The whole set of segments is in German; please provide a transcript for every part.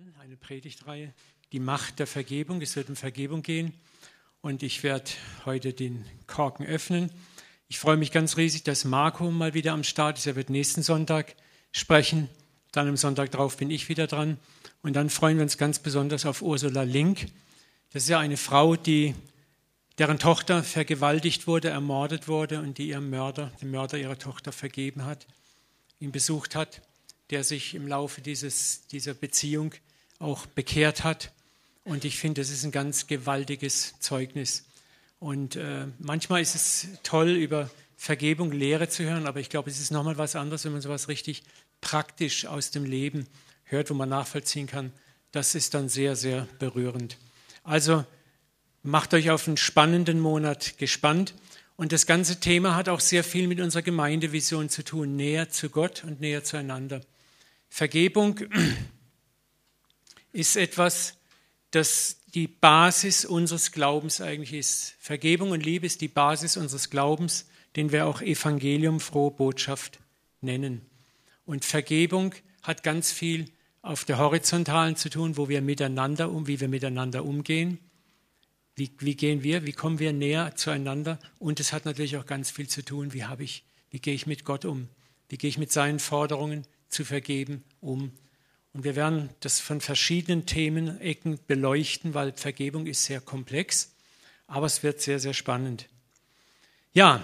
an, eine Predigtreihe, die Macht der Vergebung. Es wird um Vergebung gehen und ich werde heute den Korken öffnen. Ich freue mich ganz riesig, dass Marco mal wieder am Start ist. Er wird nächsten Sonntag sprechen. Dann am Sonntag drauf bin ich wieder dran. Und dann freuen wir uns ganz besonders auf Ursula Link. Das ist ja eine Frau, die, deren Tochter vergewaltigt wurde, ermordet wurde und die ihrem Mörder, dem Mörder ihrer Tochter vergeben hat, ihn besucht hat der sich im Laufe dieses, dieser Beziehung auch bekehrt hat. Und ich finde, das ist ein ganz gewaltiges Zeugnis. Und äh, manchmal ist es toll, über Vergebung, Lehre zu hören, aber ich glaube, es ist nochmal was anderes, wenn man sowas richtig praktisch aus dem Leben hört, wo man nachvollziehen kann. Das ist dann sehr, sehr berührend. Also macht euch auf einen spannenden Monat gespannt. Und das ganze Thema hat auch sehr viel mit unserer Gemeindevision zu tun, näher zu Gott und näher zueinander. Vergebung ist etwas, das die Basis unseres Glaubens eigentlich ist. Vergebung und Liebe ist die Basis unseres Glaubens, den wir auch Evangelium, frohe Botschaft nennen. Und Vergebung hat ganz viel auf der horizontalen zu tun, wo wir miteinander um, wie wir miteinander umgehen. Wie, wie gehen wir, wie kommen wir näher zueinander? Und es hat natürlich auch ganz viel zu tun, wie habe ich, wie gehe ich mit Gott um? Wie gehe ich mit seinen Forderungen, zu vergeben um. Und wir werden das von verschiedenen Themenecken beleuchten, weil Vergebung ist sehr komplex, aber es wird sehr, sehr spannend. Ja,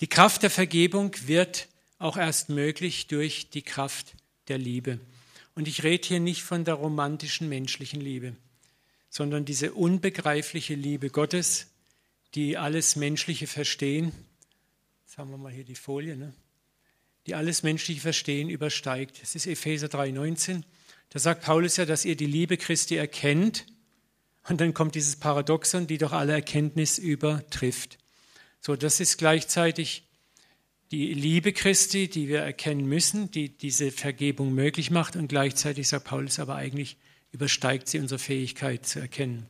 die Kraft der Vergebung wird auch erst möglich durch die Kraft der Liebe. Und ich rede hier nicht von der romantischen menschlichen Liebe, sondern diese unbegreifliche Liebe Gottes, die alles Menschliche verstehen. Jetzt haben wir mal hier die Folie. Ne? Die alles menschliche Verstehen übersteigt. Das ist Epheser 3,19. Da sagt Paulus ja, dass ihr die Liebe Christi erkennt. Und dann kommt dieses Paradoxon, die doch alle Erkenntnis übertrifft. So, das ist gleichzeitig die Liebe Christi, die wir erkennen müssen, die diese Vergebung möglich macht. Und gleichzeitig sagt Paulus aber eigentlich, übersteigt sie unsere Fähigkeit zu erkennen.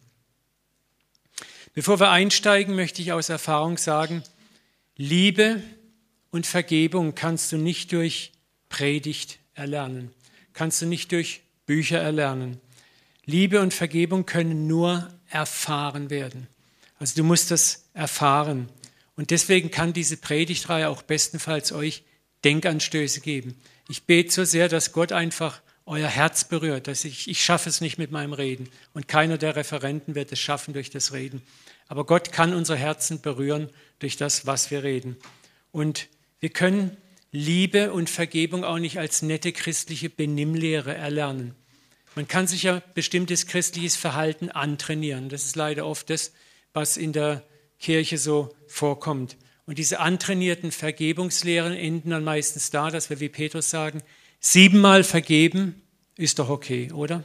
Bevor wir einsteigen, möchte ich aus Erfahrung sagen, Liebe und Vergebung kannst du nicht durch Predigt erlernen, kannst du nicht durch Bücher erlernen. Liebe und Vergebung können nur erfahren werden. Also du musst das erfahren. Und deswegen kann diese Predigtreihe auch bestenfalls euch Denkanstöße geben. Ich bete so sehr, dass Gott einfach euer Herz berührt, dass ich, ich schaffe es nicht mit meinem Reden und keiner der Referenten wird es schaffen durch das Reden. Aber Gott kann unsere Herzen berühren durch das, was wir reden. Und wir können Liebe und Vergebung auch nicht als nette christliche Benimmlehre erlernen. Man kann sich ja bestimmtes christliches Verhalten antrainieren. Das ist leider oft das, was in der Kirche so vorkommt. Und diese antrainierten Vergebungslehren enden dann meistens da, dass wir wie Petrus sagen, siebenmal vergeben ist doch okay, oder?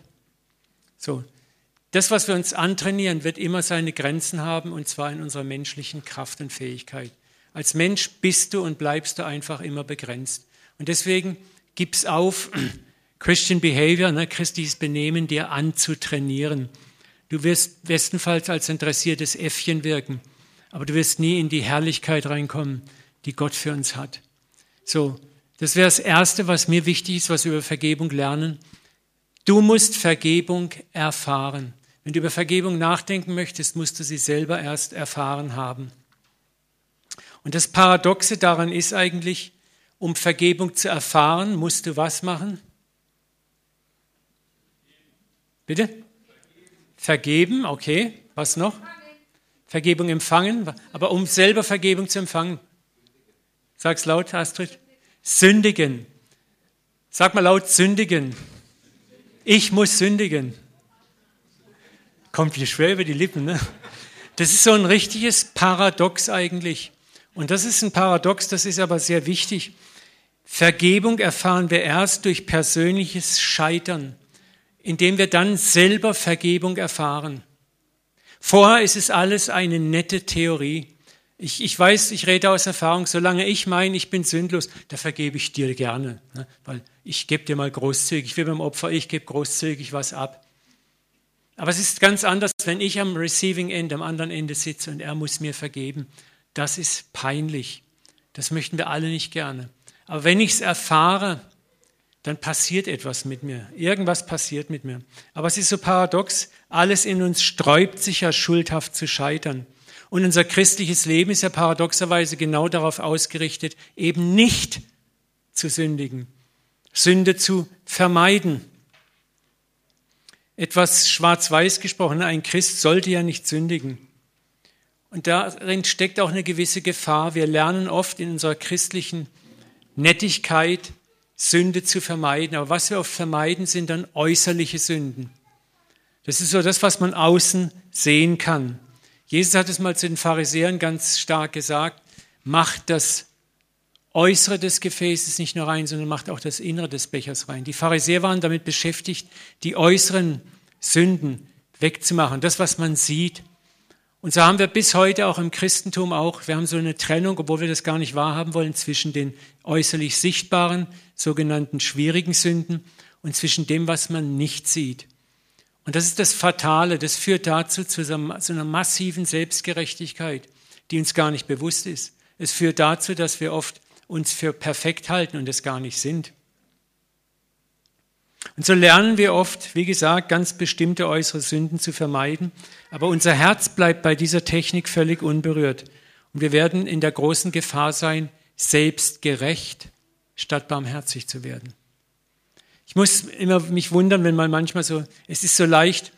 So. Das, was wir uns antrainieren, wird immer seine Grenzen haben, und zwar in unserer menschlichen Kraft und Fähigkeit. Als Mensch bist du und bleibst du einfach immer begrenzt. Und deswegen gib's auf, Christian Behavior, ne, christliches Benehmen dir anzutrainieren. Du wirst bestenfalls als interessiertes Äffchen wirken, aber du wirst nie in die Herrlichkeit reinkommen, die Gott für uns hat. So, das wäre das Erste, was mir wichtig ist, was wir über Vergebung lernen. Du musst Vergebung erfahren. Wenn du über Vergebung nachdenken möchtest, musst du sie selber erst erfahren haben. Und das Paradoxe daran ist eigentlich, um Vergebung zu erfahren, musst du was machen? Bitte? Vergeben, okay. Was noch? Vergebung empfangen. Aber um selber Vergebung zu empfangen, sag's laut, Astrid. Sündigen. Sag mal laut, sündigen. Ich muss sündigen. Kommt hier schwer über die Lippen, ne? Das ist so ein richtiges Paradox eigentlich. Und das ist ein Paradox, das ist aber sehr wichtig. Vergebung erfahren wir erst durch persönliches Scheitern, indem wir dann selber Vergebung erfahren. Vorher ist es alles eine nette Theorie. Ich, ich weiß, ich rede aus Erfahrung, solange ich meine, ich bin sündlos, da vergebe ich dir gerne, ne? weil ich gebe dir mal großzügig, wie beim Opfer, ich gebe großzügig was ab. Aber es ist ganz anders, wenn ich am Receiving End, am anderen Ende sitze und er muss mir vergeben. Das ist peinlich. Das möchten wir alle nicht gerne. Aber wenn ich es erfahre, dann passiert etwas mit mir. Irgendwas passiert mit mir. Aber es ist so paradox, alles in uns sträubt sich ja schuldhaft zu scheitern. Und unser christliches Leben ist ja paradoxerweise genau darauf ausgerichtet, eben nicht zu sündigen, Sünde zu vermeiden. Etwas schwarz-weiß gesprochen, ein Christ sollte ja nicht sündigen. Und darin steckt auch eine gewisse Gefahr. Wir lernen oft in unserer christlichen Nettigkeit, Sünde zu vermeiden. Aber was wir oft vermeiden, sind dann äußerliche Sünden. Das ist so das, was man außen sehen kann. Jesus hat es mal zu den Pharisäern ganz stark gesagt, macht das Äußere des Gefäßes nicht nur rein, sondern macht auch das Innere des Bechers rein. Die Pharisäer waren damit beschäftigt, die äußeren Sünden wegzumachen, das, was man sieht. Und so haben wir bis heute auch im Christentum auch, wir haben so eine Trennung, obwohl wir das gar nicht wahrhaben wollen, zwischen den äußerlich sichtbaren, sogenannten schwierigen Sünden und zwischen dem, was man nicht sieht. Und das ist das Fatale, das führt dazu zu so einer massiven Selbstgerechtigkeit, die uns gar nicht bewusst ist. Es führt dazu, dass wir oft uns für perfekt halten und es gar nicht sind. Und so lernen wir oft, wie gesagt, ganz bestimmte äußere Sünden zu vermeiden, aber unser Herz bleibt bei dieser Technik völlig unberührt. Und wir werden in der großen Gefahr sein, selbstgerecht statt barmherzig zu werden. Ich muss immer mich wundern, wenn man manchmal so, es ist so leicht,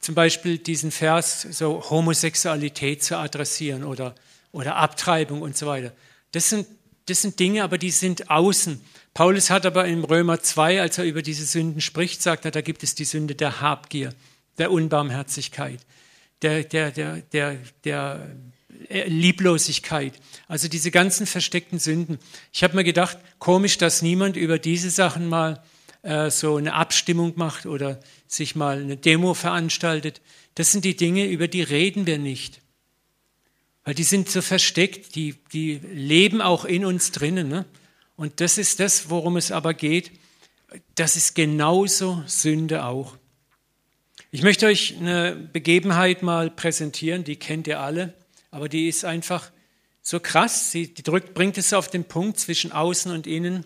zum Beispiel diesen Vers, so Homosexualität zu adressieren oder, oder Abtreibung und so weiter. Das sind, das sind Dinge, aber die sind außen. Paulus hat aber in Römer 2, als er über diese Sünden spricht, sagt er, da gibt es die Sünde der Habgier, der Unbarmherzigkeit, der, der, der, der, der Lieblosigkeit. Also diese ganzen versteckten Sünden. Ich habe mir gedacht, komisch, dass niemand über diese Sachen mal äh, so eine Abstimmung macht oder sich mal eine Demo veranstaltet. Das sind die Dinge, über die reden wir nicht. Weil die sind so versteckt, die, die leben auch in uns drinnen. Ne? Und das ist das, worum es aber geht. Das ist genauso Sünde auch. Ich möchte euch eine Begebenheit mal präsentieren, die kennt ihr alle, aber die ist einfach so krass. Sie die drückt, bringt es auf den Punkt zwischen außen und innen.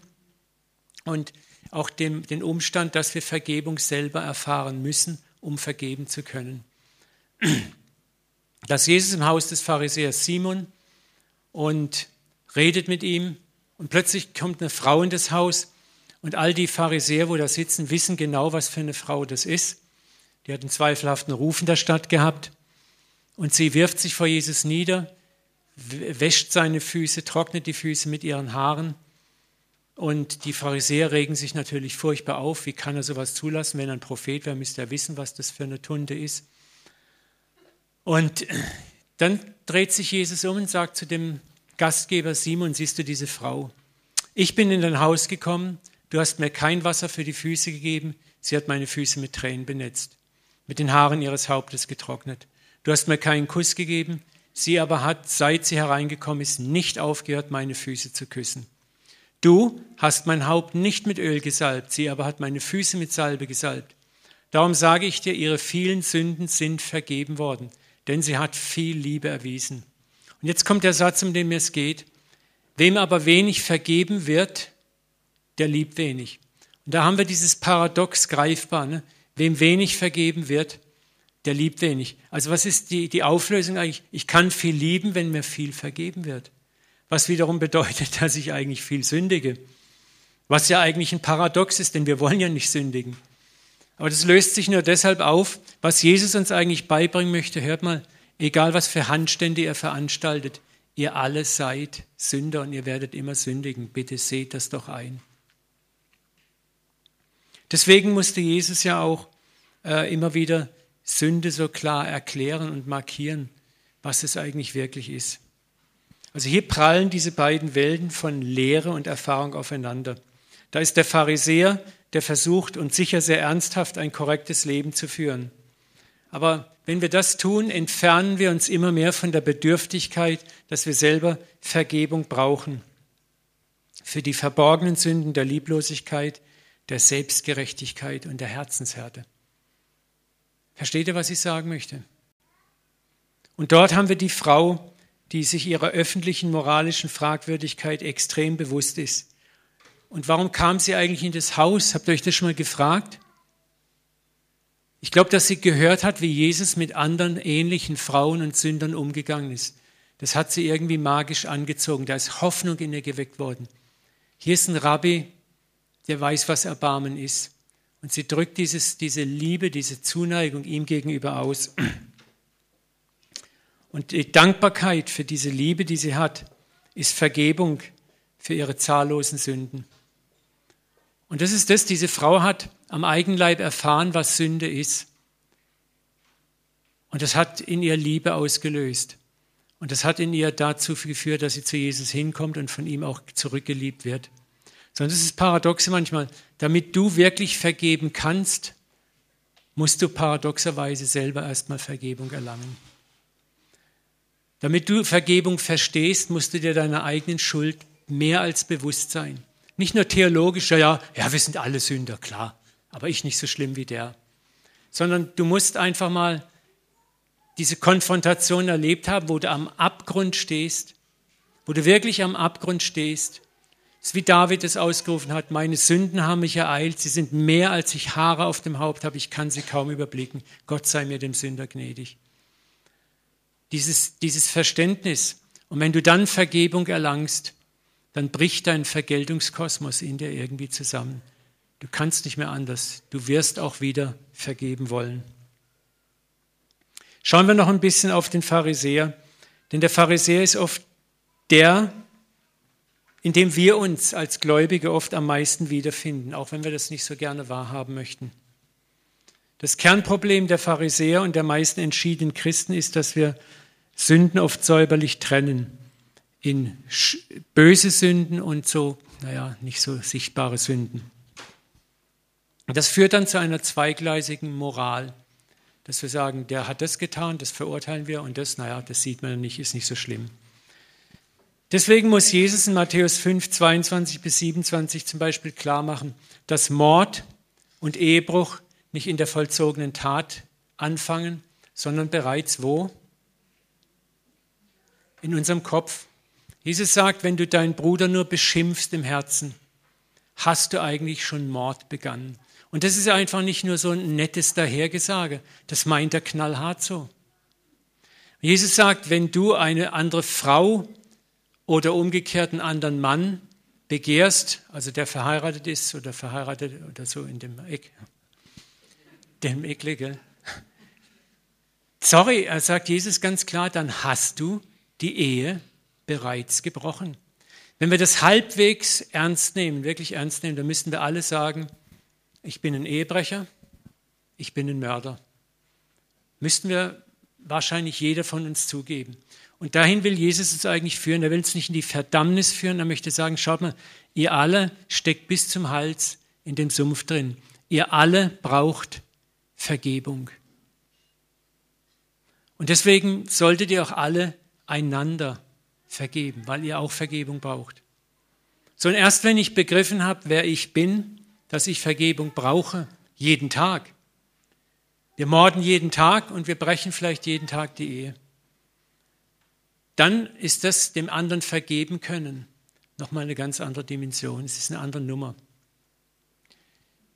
Und auch dem, den Umstand, dass wir Vergebung selber erfahren müssen, um vergeben zu können. Dass Jesus im Haus des Pharisäers Simon und redet mit ihm und plötzlich kommt eine Frau in das Haus und all die Pharisäer, wo da sitzen, wissen genau, was für eine Frau das ist. Die hat einen zweifelhaften Ruf in der Stadt gehabt und sie wirft sich vor Jesus nieder, wäscht seine Füße, trocknet die Füße mit ihren Haaren und die Pharisäer regen sich natürlich furchtbar auf. Wie kann er sowas zulassen? Wenn er ein Prophet wäre, müsste er wissen, was das für eine Tunde ist. Und dann dreht sich Jesus um und sagt zu dem Gastgeber Simon, siehst du diese Frau? Ich bin in dein Haus gekommen, du hast mir kein Wasser für die Füße gegeben, sie hat meine Füße mit Tränen benetzt, mit den Haaren ihres Hauptes getrocknet. Du hast mir keinen Kuss gegeben, sie aber hat, seit sie hereingekommen ist, nicht aufgehört, meine Füße zu küssen. Du hast mein Haupt nicht mit Öl gesalbt, sie aber hat meine Füße mit Salbe gesalbt. Darum sage ich dir, ihre vielen Sünden sind vergeben worden, denn sie hat viel Liebe erwiesen. Und jetzt kommt der Satz, um den es geht. Wem aber wenig vergeben wird, der liebt wenig. Und da haben wir dieses Paradox greifbar. Ne? Wem wenig vergeben wird, der liebt wenig. Also was ist die, die Auflösung eigentlich? Ich kann viel lieben, wenn mir viel vergeben wird was wiederum bedeutet, dass ich eigentlich viel sündige. Was ja eigentlich ein Paradox ist, denn wir wollen ja nicht sündigen. Aber das löst sich nur deshalb auf, was Jesus uns eigentlich beibringen möchte. Hört mal, egal was für Handstände ihr veranstaltet, ihr alle seid Sünder und ihr werdet immer sündigen. Bitte seht das doch ein. Deswegen musste Jesus ja auch äh, immer wieder Sünde so klar erklären und markieren, was es eigentlich wirklich ist. Also hier prallen diese beiden Welten von Lehre und Erfahrung aufeinander. Da ist der Pharisäer, der versucht und sicher sehr ernsthaft ein korrektes Leben zu führen. Aber wenn wir das tun, entfernen wir uns immer mehr von der Bedürftigkeit, dass wir selber Vergebung brauchen. Für die verborgenen Sünden der Lieblosigkeit, der Selbstgerechtigkeit und der Herzenshärte. Versteht ihr, was ich sagen möchte? Und dort haben wir die Frau, die sich ihrer öffentlichen moralischen Fragwürdigkeit extrem bewusst ist Und warum kam sie eigentlich in das Haus? Habt ihr euch das schon mal gefragt? Ich glaube, dass sie gehört hat, wie Jesus mit anderen ähnlichen Frauen und Sündern umgegangen ist. Das hat sie irgendwie magisch angezogen. Da ist Hoffnung in ihr geweckt worden. Hier ist ein Rabbi, der weiß, was Erbarmen ist. Und sie drückt dieses, diese Liebe, diese Zuneigung ihm gegenüber aus. Und die Dankbarkeit für diese Liebe, die sie hat, ist Vergebung für ihre zahllosen Sünden. Und das ist das, diese Frau hat am Eigenleib erfahren, was Sünde ist. Und das hat in ihr Liebe ausgelöst. Und das hat in ihr dazu geführt, dass sie zu Jesus hinkommt und von ihm auch zurückgeliebt wird. Sondern es ist paradox manchmal. Damit du wirklich vergeben kannst, musst du paradoxerweise selber erstmal Vergebung erlangen. Damit du Vergebung verstehst, musst du dir deiner eigenen Schuld mehr als bewusst sein. Nicht nur theologisch, ja, ja, wir sind alle Sünder, klar, aber ich nicht so schlimm wie der. Sondern du musst einfach mal diese Konfrontation erlebt haben, wo du am Abgrund stehst, wo du wirklich am Abgrund stehst. Es ist wie David es ausgerufen hat, meine Sünden haben mich ereilt, sie sind mehr als ich Haare auf dem Haupt habe, ich kann sie kaum überblicken. Gott sei mir dem Sünder gnädig dieses, dieses Verständnis. Und wenn du dann Vergebung erlangst, dann bricht dein Vergeltungskosmos in dir irgendwie zusammen. Du kannst nicht mehr anders. Du wirst auch wieder vergeben wollen. Schauen wir noch ein bisschen auf den Pharisäer. Denn der Pharisäer ist oft der, in dem wir uns als Gläubige oft am meisten wiederfinden, auch wenn wir das nicht so gerne wahrhaben möchten. Das Kernproblem der Pharisäer und der meisten entschiedenen Christen ist, dass wir Sünden oft säuberlich trennen in böse Sünden und so, naja, nicht so sichtbare Sünden. Das führt dann zu einer zweigleisigen Moral, dass wir sagen, der hat das getan, das verurteilen wir und das, naja, das sieht man nicht, ist nicht so schlimm. Deswegen muss Jesus in Matthäus 5, 22 bis 27 zum Beispiel klar machen, dass Mord und Ehebruch nicht in der vollzogenen Tat anfangen, sondern bereits wo? in unserem Kopf. Jesus sagt, wenn du deinen Bruder nur beschimpfst im Herzen, hast du eigentlich schon Mord begangen. Und das ist einfach nicht nur so ein nettes Dahergesage, das meint er knallhart so. Jesus sagt, wenn du eine andere Frau oder umgekehrt einen anderen Mann begehrst, also der verheiratet ist oder verheiratet oder so in dem Eck, dem Eckle, gell? Sorry, sagt Jesus ganz klar, dann hast du die Ehe bereits gebrochen. Wenn wir das halbwegs ernst nehmen, wirklich ernst nehmen, dann müssten wir alle sagen, ich bin ein Ehebrecher, ich bin ein Mörder. Müssten wir wahrscheinlich jeder von uns zugeben. Und dahin will Jesus uns eigentlich führen. Er will uns nicht in die Verdammnis führen. Er möchte sagen, schaut mal, ihr alle steckt bis zum Hals in dem Sumpf drin. Ihr alle braucht Vergebung. Und deswegen solltet ihr auch alle einander vergeben, weil ihr auch Vergebung braucht. So und erst wenn ich begriffen habe, wer ich bin, dass ich Vergebung brauche, jeden Tag. Wir morden jeden Tag und wir brechen vielleicht jeden Tag die Ehe. Dann ist das dem anderen vergeben können nochmal eine ganz andere Dimension. Es ist eine andere Nummer.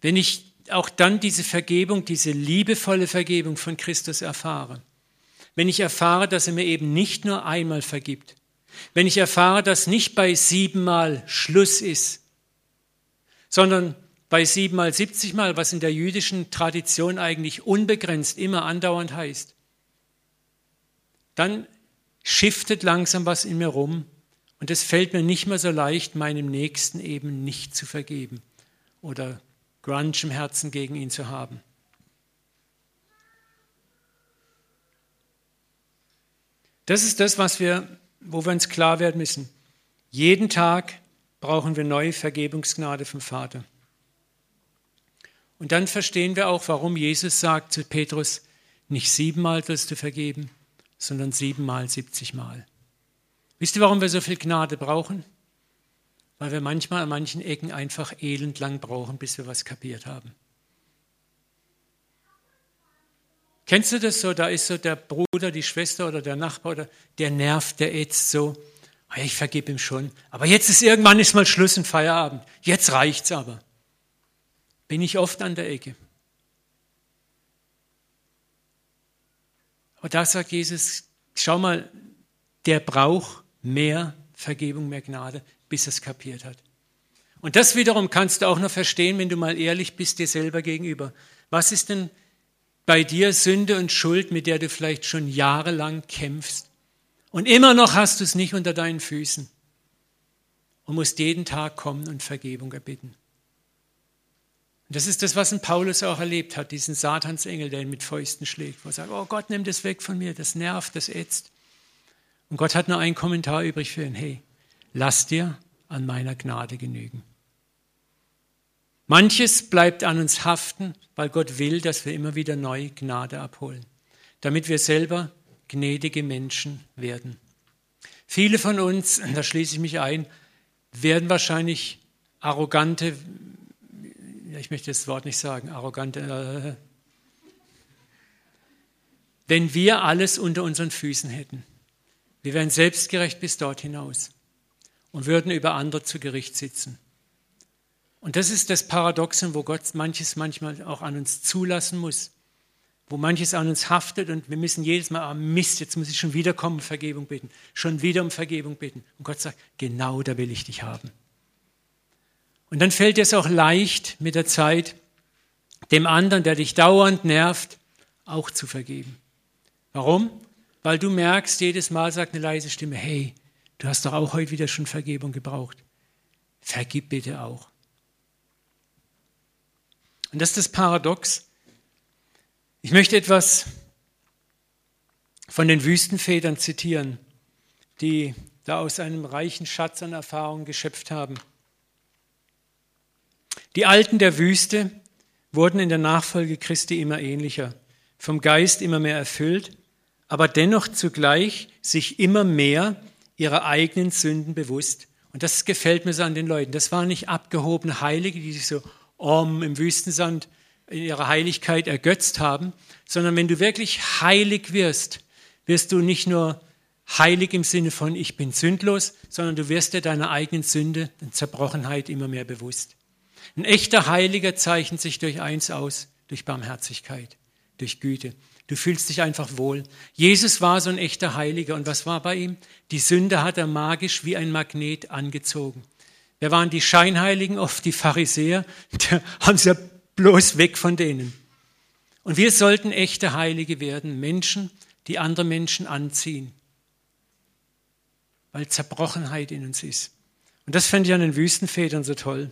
Wenn ich auch dann diese Vergebung, diese liebevolle Vergebung von Christus erfahre, wenn ich erfahre, dass er mir eben nicht nur einmal vergibt, wenn ich erfahre, dass nicht bei siebenmal Schluss ist, sondern bei siebenmal, siebzigmal, was in der jüdischen Tradition eigentlich unbegrenzt immer andauernd heißt, dann shiftet langsam was in mir rum und es fällt mir nicht mehr so leicht, meinem Nächsten eben nicht zu vergeben oder Grunge im Herzen gegen ihn zu haben. Das ist das, was wir, wo wir uns klar werden müssen. Jeden Tag brauchen wir neue Vergebungsgnade vom Vater. Und dann verstehen wir auch, warum Jesus sagt zu Petrus, nicht siebenmal wirst du vergeben, sondern siebenmal, siebzigmal. Wisst ihr, warum wir so viel Gnade brauchen? Weil wir manchmal an manchen Ecken einfach elendlang brauchen, bis wir was kapiert haben. Kennst du das so? Da ist so der Bruder, die Schwester oder der Nachbar, oder der nervt, der ätzt so. Ah ich vergebe ihm schon. Aber jetzt ist irgendwann ist mal Schluss und Feierabend. Jetzt reicht's aber. Bin ich oft an der Ecke. Aber da sagt Jesus, schau mal, der braucht mehr Vergebung, mehr Gnade, bis er es kapiert hat. Und das wiederum kannst du auch noch verstehen, wenn du mal ehrlich bist dir selber gegenüber. Was ist denn bei dir Sünde und Schuld, mit der du vielleicht schon jahrelang kämpfst? Und immer noch hast du es nicht unter deinen Füßen und musst jeden Tag kommen und Vergebung erbitten. Und das ist das, was ein Paulus auch erlebt hat, diesen Satansengel, der ihn mit Fäusten schlägt, wo er sagt, oh Gott, nimm das weg von mir, das nervt, das ätzt. Und Gott hat nur einen Kommentar übrig für ihn, hey, lass dir an meiner Gnade genügen. Manches bleibt an uns haften, weil Gott will, dass wir immer wieder neu Gnade abholen, damit wir selber gnädige Menschen werden. Viele von uns, da schließe ich mich ein, werden wahrscheinlich arrogante ich möchte das Wort nicht sagen, arrogant, äh, wenn wir alles unter unseren Füßen hätten. Wir wären selbstgerecht bis dort hinaus und würden über andere zu Gericht sitzen. Und das ist das Paradoxon, wo Gott manches manchmal auch an uns zulassen muss, wo manches an uns haftet und wir müssen jedes Mal, ah Mist, jetzt muss ich schon wieder kommen, Vergebung bitten, schon wieder um Vergebung bitten. Und Gott sagt, genau da will ich dich haben. Und dann fällt es auch leicht mit der Zeit, dem anderen, der dich dauernd nervt, auch zu vergeben. Warum? Weil du merkst, jedes Mal sagt eine leise Stimme, hey, du hast doch auch heute wieder schon Vergebung gebraucht. Vergib bitte auch. Und das ist das Paradox. Ich möchte etwas von den Wüstenvätern zitieren, die da aus einem reichen Schatz an Erfahrungen geschöpft haben. Die Alten der Wüste wurden in der Nachfolge Christi immer ähnlicher, vom Geist immer mehr erfüllt, aber dennoch zugleich sich immer mehr ihrer eigenen Sünden bewusst. Und das gefällt mir so an den Leuten. Das waren nicht abgehobene Heilige, die sich so um, im Wüstensand in ihrer Heiligkeit ergötzt haben, sondern wenn du wirklich heilig wirst, wirst du nicht nur heilig im Sinne von ich bin sündlos, sondern du wirst dir deiner eigenen Sünde und Zerbrochenheit immer mehr bewusst. Ein echter Heiliger zeichnet sich durch eins aus, durch Barmherzigkeit, durch Güte. Du fühlst dich einfach wohl. Jesus war so ein echter Heiliger. Und was war bei ihm? Die Sünde hat er magisch wie ein Magnet angezogen. Wer waren die Scheinheiligen? Oft die Pharisäer. Da haben sie ja bloß weg von denen. Und wir sollten echte Heilige werden. Menschen, die andere Menschen anziehen. Weil Zerbrochenheit in uns ist. Und das fände ich an den Wüstenvätern so toll.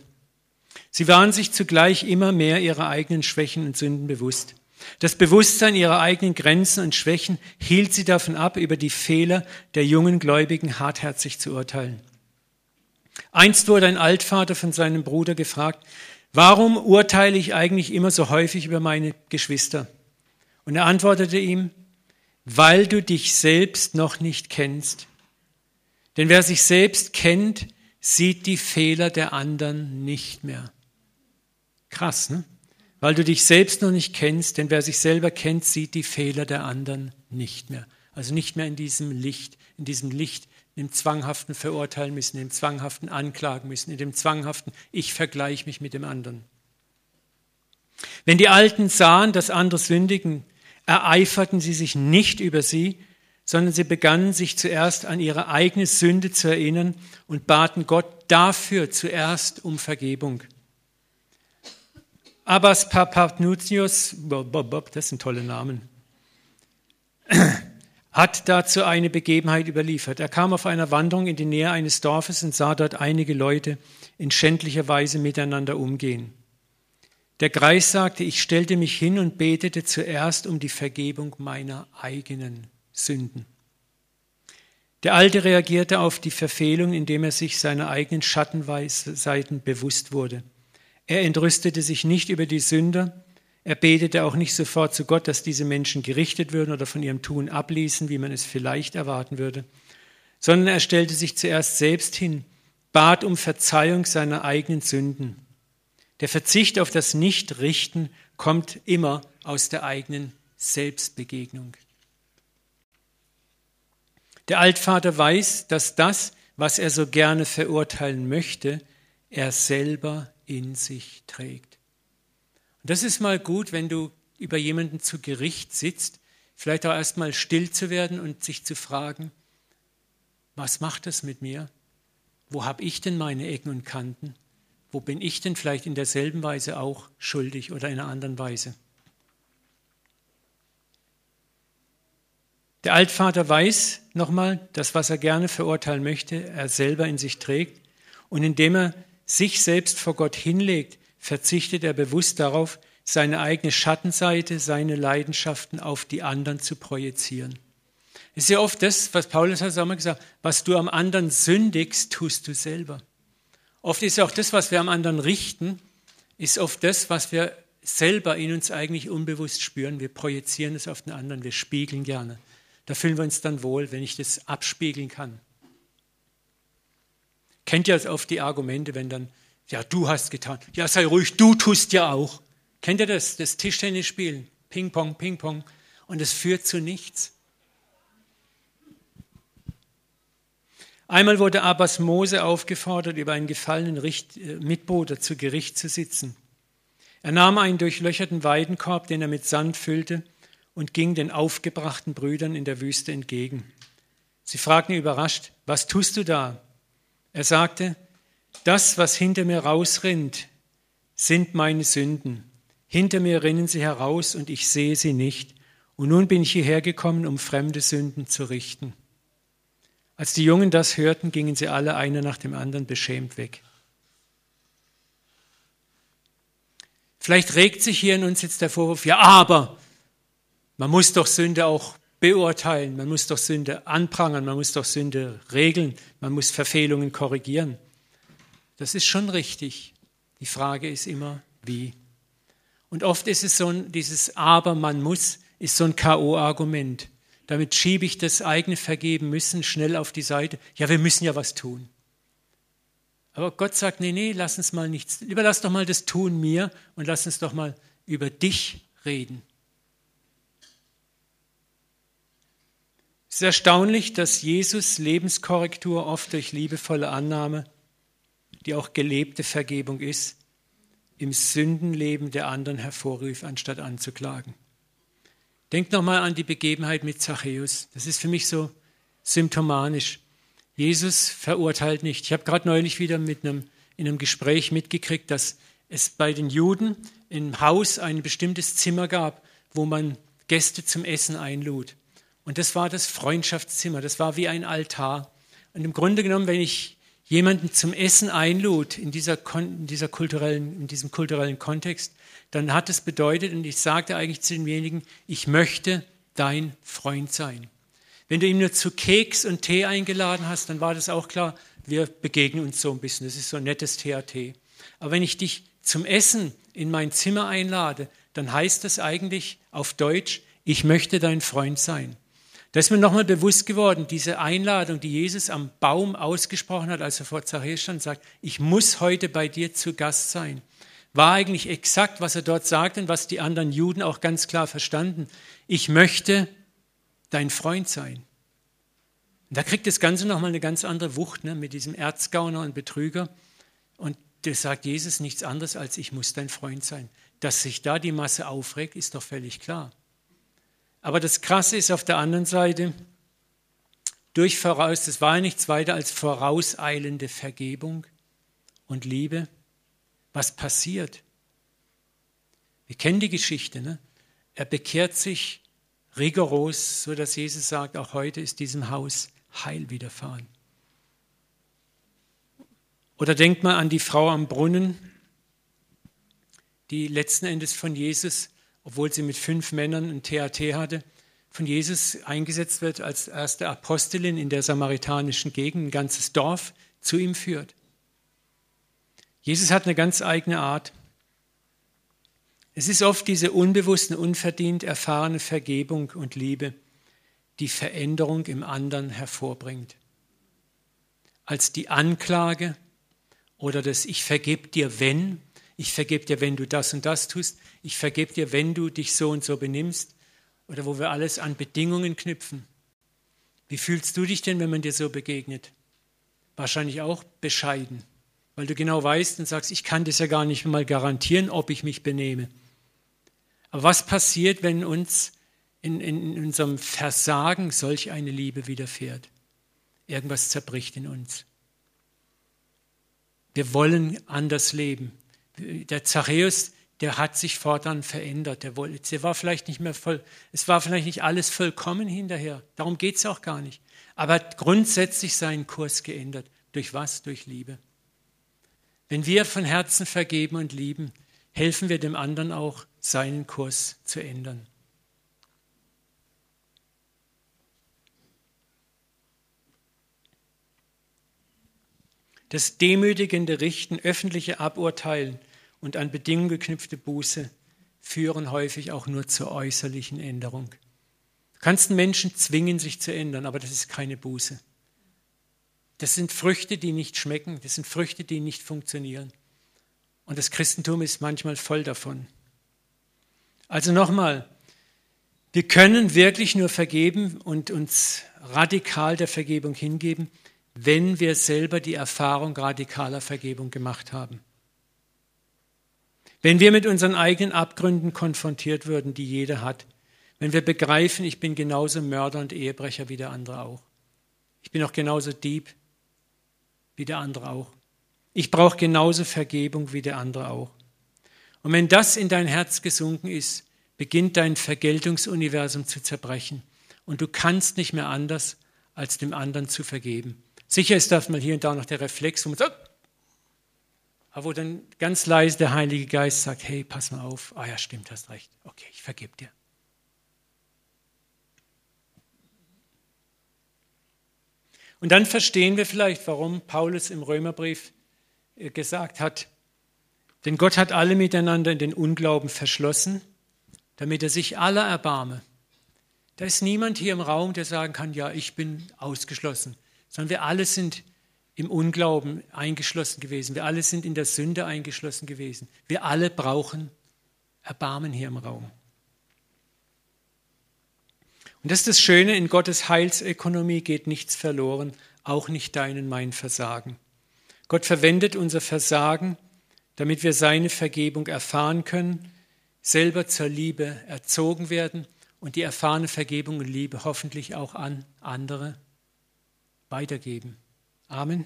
Sie waren sich zugleich immer mehr ihrer eigenen Schwächen und Sünden bewusst. Das Bewusstsein ihrer eigenen Grenzen und Schwächen hielt sie davon ab, über die Fehler der jungen Gläubigen hartherzig zu urteilen. Einst wurde ein Altvater von seinem Bruder gefragt, warum urteile ich eigentlich immer so häufig über meine Geschwister? Und er antwortete ihm, weil du dich selbst noch nicht kennst. Denn wer sich selbst kennt, sieht die Fehler der anderen nicht mehr. Krass, ne? Weil du dich selbst noch nicht kennst, denn wer sich selber kennt, sieht die Fehler der anderen nicht mehr. Also nicht mehr in diesem Licht, in diesem Licht, in dem zwanghaften Verurteilen müssen, in dem zwanghaften Anklagen müssen, in dem zwanghaften Ich vergleiche mich mit dem anderen. Wenn die Alten sahen, dass andere sündigen, ereiferten sie sich nicht über sie, sondern sie begannen sich zuerst an ihre eigene Sünde zu erinnern und baten Gott dafür zuerst um Vergebung. Abbas Papatnutius, das sind tolle Namen, hat dazu eine Begebenheit überliefert. Er kam auf einer Wanderung in die Nähe eines Dorfes und sah dort einige Leute in schändlicher Weise miteinander umgehen. Der Greis sagte, ich stellte mich hin und betete zuerst um die Vergebung meiner eigenen Sünden. Der Alte reagierte auf die Verfehlung, indem er sich seiner eigenen Schattenseiten bewusst wurde. Er entrüstete sich nicht über die Sünder, er betete auch nicht sofort zu Gott, dass diese Menschen gerichtet würden oder von ihrem Tun abließen, wie man es vielleicht erwarten würde, sondern er stellte sich zuerst selbst hin, bat um Verzeihung seiner eigenen Sünden. Der Verzicht auf das Nichtrichten kommt immer aus der eigenen Selbstbegegnung. Der Altvater weiß, dass das, was er so gerne verurteilen möchte, er selber in sich trägt. Und das ist mal gut, wenn du über jemanden zu Gericht sitzt, vielleicht auch erstmal still zu werden und sich zu fragen, was macht das mit mir? Wo habe ich denn meine Ecken und Kanten? Wo bin ich denn vielleicht in derselben Weise auch schuldig oder in einer anderen Weise? Der Altvater weiß nochmal, dass was er gerne verurteilen möchte, er selber in sich trägt. Und indem er sich selbst vor Gott hinlegt, verzichtet er bewusst darauf, seine eigene Schattenseite, seine Leidenschaften auf die anderen zu projizieren. Es ist ja oft das, was Paulus hat auch mal gesagt, was du am anderen sündigst, tust du selber. Oft ist auch das, was wir am anderen richten, ist oft das, was wir selber in uns eigentlich unbewusst spüren. Wir projizieren es auf den anderen, wir spiegeln gerne. Da fühlen wir uns dann wohl, wenn ich das abspiegeln kann. Kennt ihr oft die Argumente, wenn dann, ja, du hast getan. Ja, sei ruhig, du tust ja auch. Kennt ihr das? Das Tischtennis spielen. Ping Pong, Ping Pong. Und es führt zu nichts. Einmal wurde Abbas Mose aufgefordert, über einen gefallenen äh, Mitbruder zu Gericht zu sitzen. Er nahm einen durchlöcherten Weidenkorb, den er mit Sand füllte, und ging den aufgebrachten Brüdern in der Wüste entgegen. Sie fragten ihn überrascht, was tust du da? Er sagte, das, was hinter mir rausrinnt, sind meine Sünden. Hinter mir rinnen sie heraus und ich sehe sie nicht. Und nun bin ich hierher gekommen, um fremde Sünden zu richten. Als die Jungen das hörten, gingen sie alle einer nach dem anderen beschämt weg. Vielleicht regt sich hier in uns jetzt der Vorwurf, ja, aber man muss doch Sünde auch beurteilen, man muss doch Sünde anprangern, man muss doch Sünde regeln, man muss Verfehlungen korrigieren. Das ist schon richtig. Die Frage ist immer, wie. Und oft ist es so dieses Aber, man muss, ist so ein K.O.-Argument. Damit schiebe ich das eigene Vergeben müssen schnell auf die Seite. Ja, wir müssen ja was tun. Aber Gott sagt, nee, nee, lass uns mal nichts, überlass doch mal das Tun mir und lass uns doch mal über dich reden. Es ist erstaunlich, dass Jesus Lebenskorrektur oft durch liebevolle Annahme, die auch gelebte Vergebung ist, im Sündenleben der anderen hervorruft, anstatt anzuklagen. Denkt nochmal an die Begebenheit mit Zachäus. Das ist für mich so symptomatisch. Jesus verurteilt nicht. Ich habe gerade neulich wieder mit einem, in einem Gespräch mitgekriegt, dass es bei den Juden im Haus ein bestimmtes Zimmer gab, wo man Gäste zum Essen einlud. Und das war das Freundschaftszimmer, das war wie ein Altar. Und im Grunde genommen, wenn ich jemanden zum Essen einlud in, dieser, in, dieser kulturellen, in diesem kulturellen Kontext, dann hat es bedeutet, und ich sagte eigentlich zu demjenigen, ich möchte dein Freund sein. Wenn du ihm nur zu Keks und Tee eingeladen hast, dann war das auch klar, wir begegnen uns so ein bisschen, das ist so ein nettes THT. Aber wenn ich dich zum Essen in mein Zimmer einlade, dann heißt das eigentlich auf Deutsch, ich möchte dein Freund sein. Da ist mir nochmal bewusst geworden, diese Einladung, die Jesus am Baum ausgesprochen hat, als er vor Zachäus stand, sagt, ich muss heute bei dir zu Gast sein, war eigentlich exakt, was er dort sagt und was die anderen Juden auch ganz klar verstanden. Ich möchte dein Freund sein. Da kriegt das Ganze nochmal eine ganz andere Wucht ne, mit diesem Erzgauner und Betrüger. Und das sagt Jesus nichts anderes als, ich muss dein Freund sein. Dass sich da die Masse aufregt, ist doch völlig klar. Aber das Krasse ist auf der anderen Seite, durch voraus, das war nichts weiter als vorauseilende Vergebung und Liebe. Was passiert? Wir kennen die Geschichte. Ne? Er bekehrt sich rigoros, so dass Jesus sagt, auch heute ist diesem Haus Heil widerfahren. Oder denkt mal an die Frau am Brunnen, die letzten Endes von Jesus obwohl sie mit fünf Männern ein THT hatte, von Jesus eingesetzt wird als erste Apostelin in der samaritanischen Gegend, ein ganzes Dorf zu ihm führt. Jesus hat eine ganz eigene Art. Es ist oft diese unbewusste, unverdient erfahrene Vergebung und Liebe, die Veränderung im anderen hervorbringt. Als die Anklage oder das Ich vergebe dir, wenn ich vergebe dir, wenn du das und das tust. Ich vergebe dir, wenn du dich so und so benimmst. Oder wo wir alles an Bedingungen knüpfen. Wie fühlst du dich denn, wenn man dir so begegnet? wahrscheinlich auch bescheiden, weil du genau weißt und sagst, ich kann das ja gar nicht mal garantieren, ob ich mich benehme. Aber was passiert, wenn uns in, in unserem Versagen solch eine Liebe widerfährt? Irgendwas zerbricht in uns. Wir wollen anders leben. Der Zachäus, der hat sich fortan verändert. Der, war vielleicht nicht mehr voll, es war vielleicht nicht alles vollkommen hinterher. Darum geht es auch gar nicht. Aber hat grundsätzlich seinen Kurs geändert. Durch was? Durch Liebe. Wenn wir von Herzen vergeben und lieben, helfen wir dem anderen auch, seinen Kurs zu ändern. Das demütigende Richten, öffentliche Aburteilen und an Bedingungen geknüpfte Buße führen häufig auch nur zur äußerlichen Änderung. Du kannst einen Menschen zwingen, sich zu ändern, aber das ist keine Buße. Das sind Früchte, die nicht schmecken, das sind Früchte, die nicht funktionieren. Und das Christentum ist manchmal voll davon. Also nochmal, wir können wirklich nur vergeben und uns radikal der Vergebung hingeben, wenn wir selber die Erfahrung radikaler Vergebung gemacht haben. Wenn wir mit unseren eigenen Abgründen konfrontiert würden, die jeder hat, wenn wir begreifen, ich bin genauso Mörder und Ehebrecher wie der andere auch. Ich bin auch genauso Dieb wie der andere auch. Ich brauche genauso Vergebung wie der andere auch. Und wenn das in dein Herz gesunken ist, beginnt dein Vergeltungsuniversum zu zerbrechen. Und du kannst nicht mehr anders, als dem anderen zu vergeben. Sicher ist das mal hier und da noch der Reflex, wo man sagt, wo dann ganz leise der Heilige Geist sagt, hey, pass mal auf, ah ja, stimmt, hast recht, okay, ich vergebe dir. Und dann verstehen wir vielleicht, warum Paulus im Römerbrief äh, gesagt hat, denn Gott hat alle miteinander in den Unglauben verschlossen, damit er sich aller erbarme. Da ist niemand hier im Raum, der sagen kann, ja, ich bin ausgeschlossen sondern wir alle sind im Unglauben eingeschlossen gewesen. Wir alle sind in der Sünde eingeschlossen gewesen. Wir alle brauchen Erbarmen hier im Raum. Und das ist das Schöne, in Gottes Heilsökonomie geht nichts verloren, auch nicht dein und mein Versagen. Gott verwendet unser Versagen, damit wir seine Vergebung erfahren können, selber zur Liebe erzogen werden und die erfahrene Vergebung und Liebe hoffentlich auch an andere weitergeben. Amen.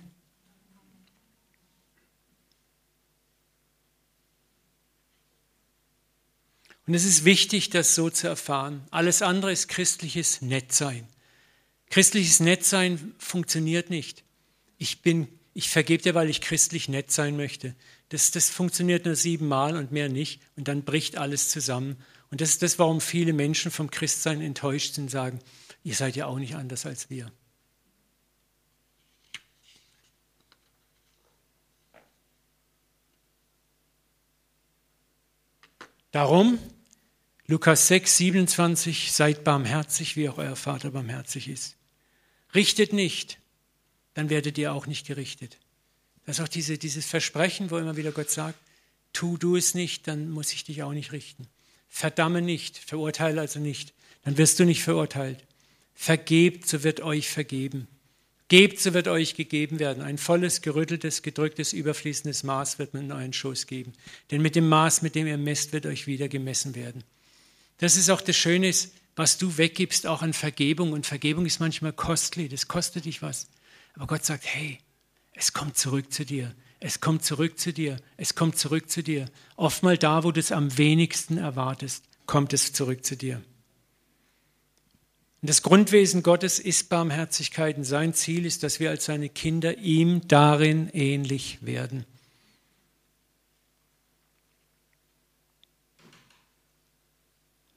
Und es ist wichtig, das so zu erfahren. Alles andere ist christliches Nettsein. Christliches Nettsein funktioniert nicht. Ich bin, ich vergebe dir, weil ich christlich nett sein möchte. Das, das funktioniert nur siebenmal und mehr nicht. Und dann bricht alles zusammen. Und das ist das, warum viele Menschen vom Christsein enttäuscht sind und sagen, ihr seid ja auch nicht anders als wir. Darum, Lukas 6, 27, seid barmherzig, wie auch euer Vater barmherzig ist. Richtet nicht, dann werdet ihr auch nicht gerichtet. Das ist auch diese, dieses Versprechen, wo immer wieder Gott sagt, tu du es nicht, dann muss ich dich auch nicht richten. Verdamme nicht, verurteile also nicht, dann wirst du nicht verurteilt. Vergebt, so wird euch vergeben. Gebt, so wird euch gegeben werden. Ein volles, gerütteltes, gedrücktes, überfließendes Maß wird man in euren Schoß geben. Denn mit dem Maß, mit dem ihr messt, wird euch wieder gemessen werden. Das ist auch das Schöne, was du weggibst, auch an Vergebung. Und Vergebung ist manchmal kostlich, das kostet dich was. Aber Gott sagt, hey, es kommt zurück zu dir. Es kommt zurück zu dir. Es kommt zurück zu dir. Oftmal da, wo du es am wenigsten erwartest, kommt es zurück zu dir. Und das Grundwesen Gottes ist Barmherzigkeit und sein Ziel ist, dass wir als seine Kinder ihm darin ähnlich werden.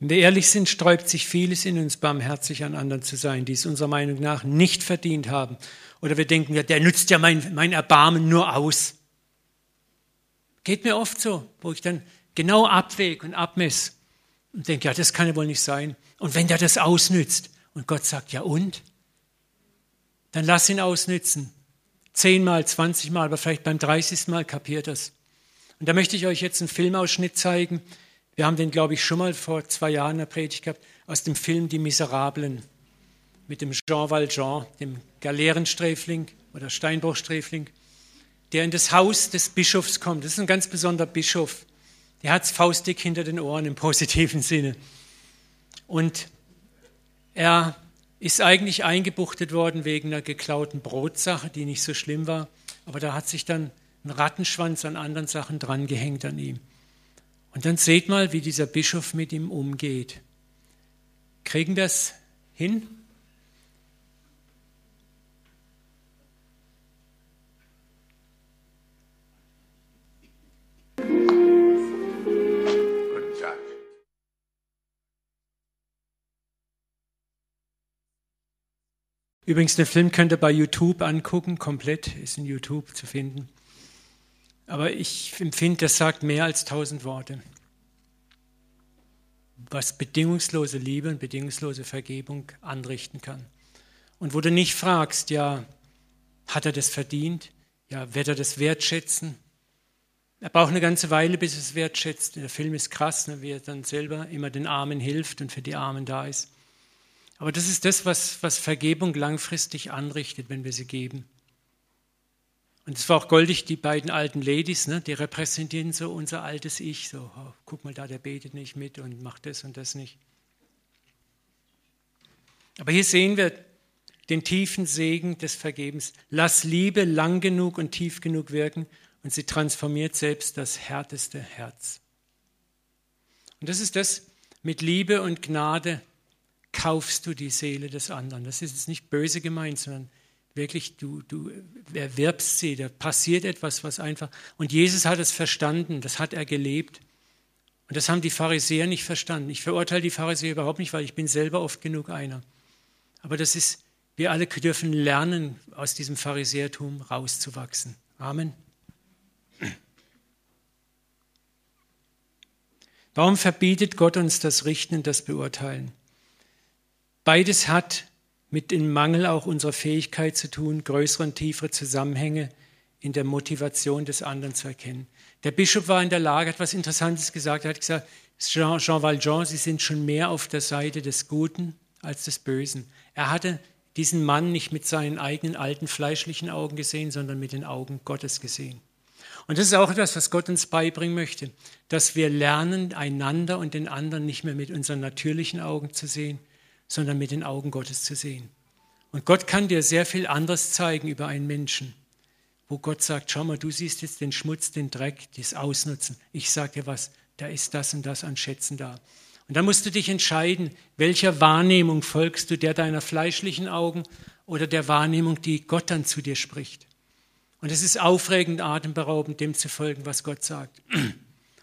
Wenn wir ehrlich sind, sträubt sich vieles in uns, barmherzig an anderen zu sein, die es unserer Meinung nach nicht verdient haben. Oder wir denken, der nützt ja mein, mein Erbarmen nur aus. Geht mir oft so, wo ich dann genau abwäge und abmesse und denke, ja, das kann ja wohl nicht sein. Und wenn der das ausnützt und Gott sagt, ja und? Dann lass ihn ausnützen. Zehnmal, zwanzigmal, aber vielleicht beim dreißigsten Mal kapiert das. Und da möchte ich euch jetzt einen Filmausschnitt zeigen. Wir haben den, glaube ich, schon mal vor zwei Jahren in der Predigt gehabt, aus dem Film Die Miserablen mit dem Jean Valjean, dem Galeerensträfling oder Steinbruchsträfling, der in das Haus des Bischofs kommt. Das ist ein ganz besonderer Bischof. Der hat es faustdick hinter den Ohren im positiven Sinne. Und er ist eigentlich eingebuchtet worden wegen einer geklauten Brotsache, die nicht so schlimm war. Aber da hat sich dann ein Rattenschwanz an anderen Sachen drangehängt an ihm. Und dann seht mal, wie dieser Bischof mit ihm umgeht. Kriegen wir es hin? Übrigens, den Film könnt ihr bei YouTube angucken, komplett ist in YouTube zu finden. Aber ich empfinde, das sagt mehr als tausend Worte. Was bedingungslose Liebe und bedingungslose Vergebung anrichten kann. Und wo du nicht fragst, ja, hat er das verdient? Ja, wird er das wertschätzen? Er braucht eine ganze Weile, bis er es wertschätzt. Der Film ist krass, ne, wie er dann selber immer den Armen hilft und für die Armen da ist. Aber das ist das, was, was Vergebung langfristig anrichtet, wenn wir sie geben. Und es war auch goldig, die beiden alten Ladies, ne, die repräsentieren so unser altes Ich. So, oh, guck mal da, der betet nicht mit und macht das und das nicht. Aber hier sehen wir den tiefen Segen des Vergebens. Lass Liebe lang genug und tief genug wirken und sie transformiert selbst das härteste Herz. Und das ist das mit Liebe und Gnade kaufst du die Seele des anderen. Das ist jetzt nicht böse gemeint, sondern wirklich, du, du erwirbst sie, da passiert etwas, was einfach. Und Jesus hat es verstanden, das hat er gelebt. Und das haben die Pharisäer nicht verstanden. Ich verurteile die Pharisäer überhaupt nicht, weil ich bin selber oft genug einer. Aber das ist, wir alle dürfen lernen, aus diesem Pharisäertum rauszuwachsen. Amen. Warum verbietet Gott uns das Richten und das Beurteilen? Beides hat mit dem Mangel auch unserer Fähigkeit zu tun, größere und tiefere Zusammenhänge in der Motivation des anderen zu erkennen. Der Bischof war in der Lage, hat etwas Interessantes gesagt. Er hat gesagt, Jean, Jean Valjean, Sie sind schon mehr auf der Seite des Guten als des Bösen. Er hatte diesen Mann nicht mit seinen eigenen alten fleischlichen Augen gesehen, sondern mit den Augen Gottes gesehen. Und das ist auch etwas, was Gott uns beibringen möchte, dass wir lernen, einander und den anderen nicht mehr mit unseren natürlichen Augen zu sehen, sondern mit den Augen Gottes zu sehen. Und Gott kann dir sehr viel anderes zeigen über einen Menschen, wo Gott sagt, schau mal, du siehst jetzt den Schmutz, den Dreck, das Ausnutzen. Ich sage dir was, da ist das und das an Schätzen da. Und da musst du dich entscheiden, welcher Wahrnehmung folgst du, der deiner fleischlichen Augen oder der Wahrnehmung, die Gott dann zu dir spricht. Und es ist aufregend, atemberaubend, dem zu folgen, was Gott sagt.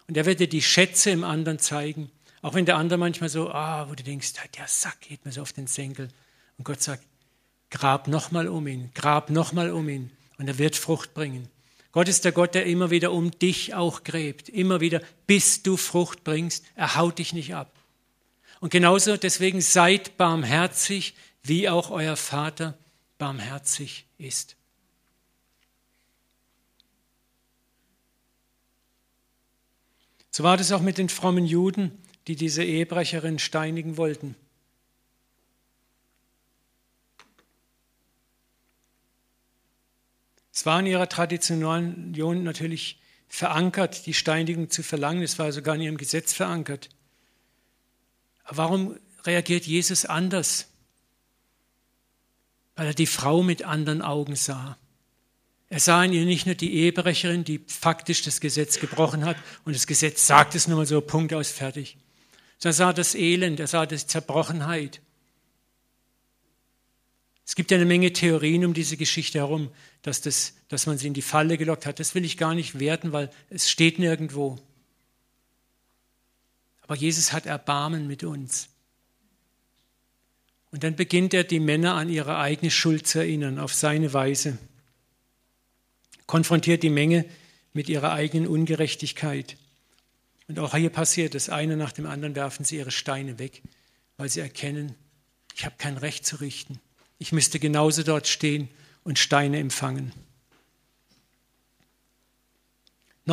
Und er wird dir die Schätze im anderen zeigen. Auch wenn der andere manchmal so, ah, wo du denkst, der Sack geht mir so auf den Senkel. Und Gott sagt, grab nochmal um ihn, grab nochmal um ihn und er wird Frucht bringen. Gott ist der Gott, der immer wieder um dich auch gräbt, immer wieder, bis du Frucht bringst. Er haut dich nicht ab. Und genauso deswegen seid barmherzig, wie auch euer Vater barmherzig ist. So war das auch mit den frommen Juden die diese Ehebrecherin steinigen wollten. Es war in ihrer Tradition natürlich verankert, die Steinigung zu verlangen. Es war sogar in ihrem Gesetz verankert. Aber warum reagiert Jesus anders? Weil er die Frau mit anderen Augen sah. Er sah in ihr nicht nur die Ehebrecherin, die faktisch das Gesetz gebrochen hat, und das Gesetz sagt es nur mal so, Punkt aus, fertig. Er sah das Elend, er sah die Zerbrochenheit. Es gibt ja eine Menge Theorien um diese Geschichte herum, dass, das, dass man sie in die Falle gelockt hat. Das will ich gar nicht werten, weil es steht nirgendwo. Aber Jesus hat Erbarmen mit uns. Und dann beginnt er, die Männer an ihre eigene Schuld zu erinnern, auf seine Weise. Konfrontiert die Menge mit ihrer eigenen Ungerechtigkeit. Und auch hier passiert es, einer nach dem anderen werfen sie ihre Steine weg, weil sie erkennen, ich habe kein Recht zu richten. Ich müsste genauso dort stehen und Steine empfangen.